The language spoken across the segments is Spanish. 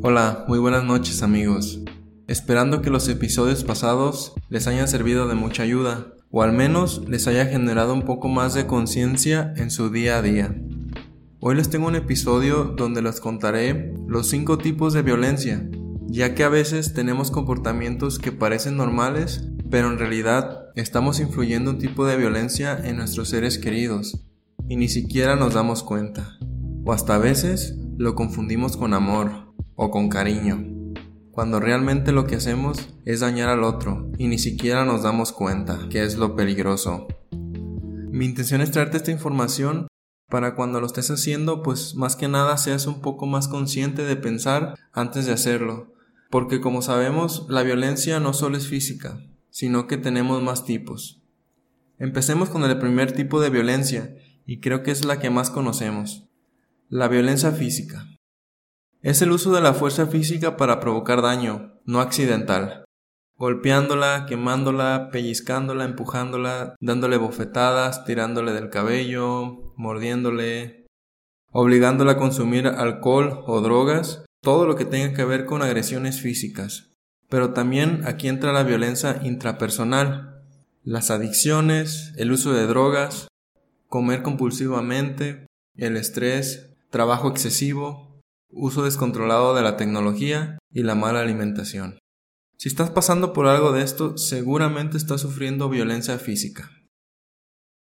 Hola, muy buenas noches amigos. Esperando que los episodios pasados les hayan servido de mucha ayuda, o al menos les haya generado un poco más de conciencia en su día a día. Hoy les tengo un episodio donde les contaré los 5 tipos de violencia, ya que a veces tenemos comportamientos que parecen normales, pero en realidad estamos influyendo un tipo de violencia en nuestros seres queridos y ni siquiera nos damos cuenta. O hasta a veces lo confundimos con amor o con cariño, cuando realmente lo que hacemos es dañar al otro y ni siquiera nos damos cuenta que es lo peligroso. Mi intención es traerte esta información para cuando lo estés haciendo, pues más que nada seas un poco más consciente de pensar antes de hacerlo, porque como sabemos, la violencia no solo es física, sino que tenemos más tipos. Empecemos con el primer tipo de violencia, y creo que es la que más conocemos, la violencia física. Es el uso de la fuerza física para provocar daño, no accidental, golpeándola, quemándola, pellizcándola, empujándola, dándole bofetadas, tirándole del cabello, mordiéndole, obligándola a consumir alcohol o drogas, todo lo que tenga que ver con agresiones físicas. Pero también aquí entra la violencia intrapersonal, las adicciones, el uso de drogas, comer compulsivamente, el estrés, trabajo excesivo, uso descontrolado de la tecnología y la mala alimentación. Si estás pasando por algo de esto, seguramente estás sufriendo violencia física.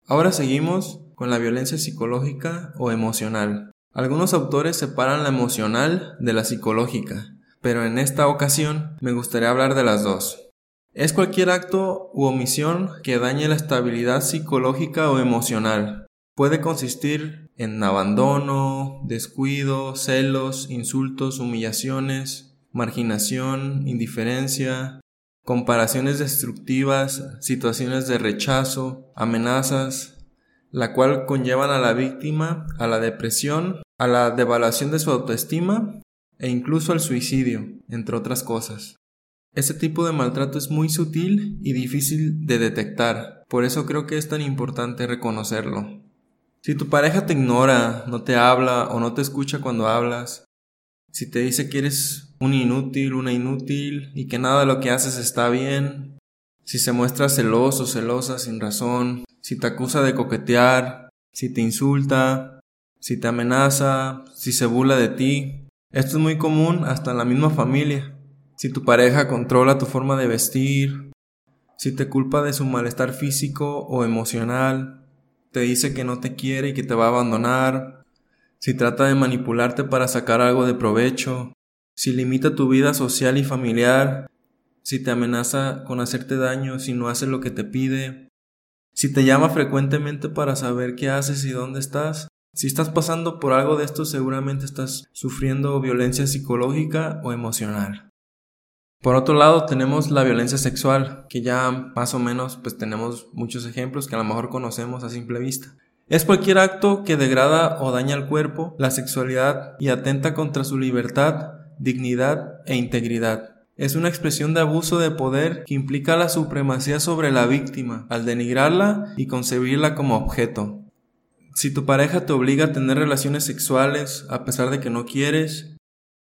Ahora seguimos con la violencia psicológica o emocional. Algunos autores separan la emocional de la psicológica, pero en esta ocasión me gustaría hablar de las dos. Es cualquier acto u omisión que dañe la estabilidad psicológica o emocional. Puede consistir en abandono, descuido, celos, insultos, humillaciones, marginación, indiferencia, comparaciones destructivas, situaciones de rechazo, amenazas, la cual conllevan a la víctima a la depresión, a la devaluación de su autoestima e incluso al suicidio, entre otras cosas. Este tipo de maltrato es muy sutil y difícil de detectar, por eso creo que es tan importante reconocerlo. Si tu pareja te ignora, no te habla o no te escucha cuando hablas, si te dice que eres un inútil, una inútil y que nada de lo que haces está bien, si se muestra celoso, celosa sin razón, si te acusa de coquetear, si te insulta, si te amenaza, si se burla de ti, esto es muy común hasta en la misma familia. Si tu pareja controla tu forma de vestir, si te culpa de su malestar físico o emocional, te dice que no te quiere y que te va a abandonar, si trata de manipularte para sacar algo de provecho, si limita tu vida social y familiar, si te amenaza con hacerte daño si no haces lo que te pide, si te llama frecuentemente para saber qué haces y dónde estás, si estás pasando por algo de esto, seguramente estás sufriendo violencia psicológica o emocional. Por otro lado, tenemos la violencia sexual, que ya más o menos pues tenemos muchos ejemplos que a lo mejor conocemos a simple vista. Es cualquier acto que degrada o daña al cuerpo, la sexualidad y atenta contra su libertad, dignidad e integridad. Es una expresión de abuso de poder que implica la supremacía sobre la víctima, al denigrarla y concebirla como objeto. Si tu pareja te obliga a tener relaciones sexuales a pesar de que no quieres,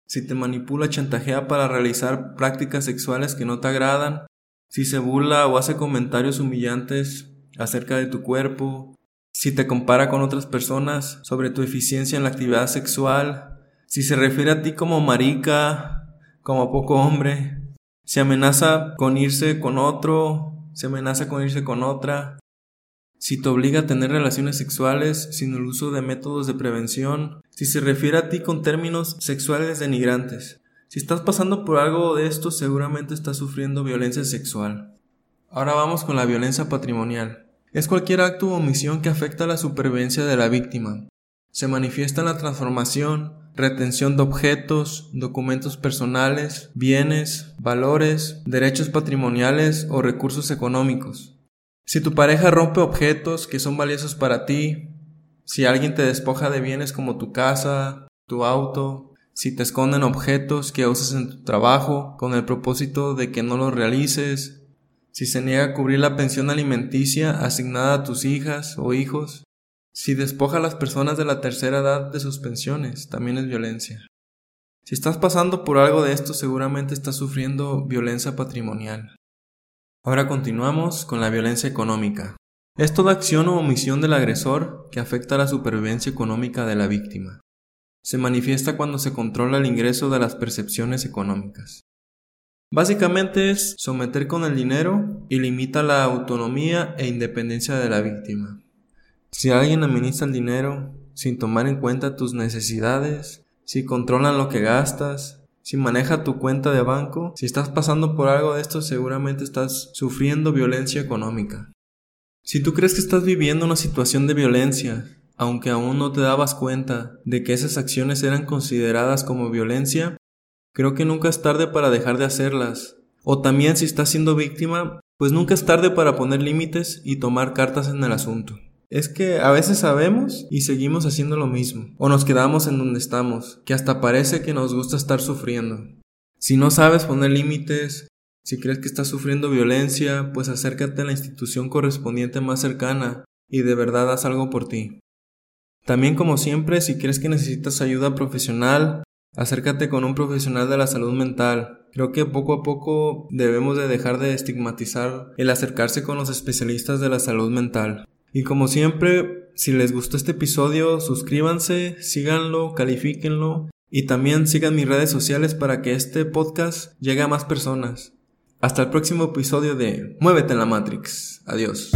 si te manipula, chantajea para realizar prácticas sexuales que no te agradan, si se burla o hace comentarios humillantes acerca de tu cuerpo, si te compara con otras personas sobre tu eficiencia en la actividad sexual, si se refiere a ti como marica, como poco hombre, si amenaza con irse con otro, se amenaza con irse con otra, si te obliga a tener relaciones sexuales sin el uso de métodos de prevención, si se refiere a ti con términos sexuales denigrantes. Si estás pasando por algo de esto, seguramente estás sufriendo violencia sexual. Ahora vamos con la violencia patrimonial. Es cualquier acto o omisión que afecta a la supervivencia de la víctima. Se manifiesta en la transformación, retención de objetos, documentos personales, bienes, valores, derechos patrimoniales o recursos económicos. Si tu pareja rompe objetos que son valiosos para ti, si alguien te despoja de bienes como tu casa, tu auto, si te esconden objetos que usas en tu trabajo con el propósito de que no los realices, si se niega a cubrir la pensión alimenticia asignada a tus hijas o hijos, si despoja a las personas de la tercera edad de sus pensiones, también es violencia. Si estás pasando por algo de esto, seguramente estás sufriendo violencia patrimonial. Ahora continuamos con la violencia económica. Es toda acción o omisión del agresor que afecta a la supervivencia económica de la víctima. Se manifiesta cuando se controla el ingreso de las percepciones económicas. Básicamente es someter con el dinero y limita la autonomía e independencia de la víctima. Si alguien administra el dinero sin tomar en cuenta tus necesidades, si controlan lo que gastas, si maneja tu cuenta de banco, si estás pasando por algo de esto seguramente estás sufriendo violencia económica. Si tú crees que estás viviendo una situación de violencia, aunque aún no te dabas cuenta de que esas acciones eran consideradas como violencia, creo que nunca es tarde para dejar de hacerlas. O también si estás siendo víctima, pues nunca es tarde para poner límites y tomar cartas en el asunto es que a veces sabemos y seguimos haciendo lo mismo, o nos quedamos en donde estamos, que hasta parece que nos gusta estar sufriendo. Si no sabes poner límites, si crees que estás sufriendo violencia, pues acércate a la institución correspondiente más cercana y de verdad haz algo por ti. También como siempre, si crees que necesitas ayuda profesional, acércate con un profesional de la salud mental. Creo que poco a poco debemos de dejar de estigmatizar el acercarse con los especialistas de la salud mental. Y como siempre, si les gustó este episodio, suscríbanse, síganlo, califíquenlo y también sigan mis redes sociales para que este podcast llegue a más personas. Hasta el próximo episodio de Muévete en la Matrix. Adiós.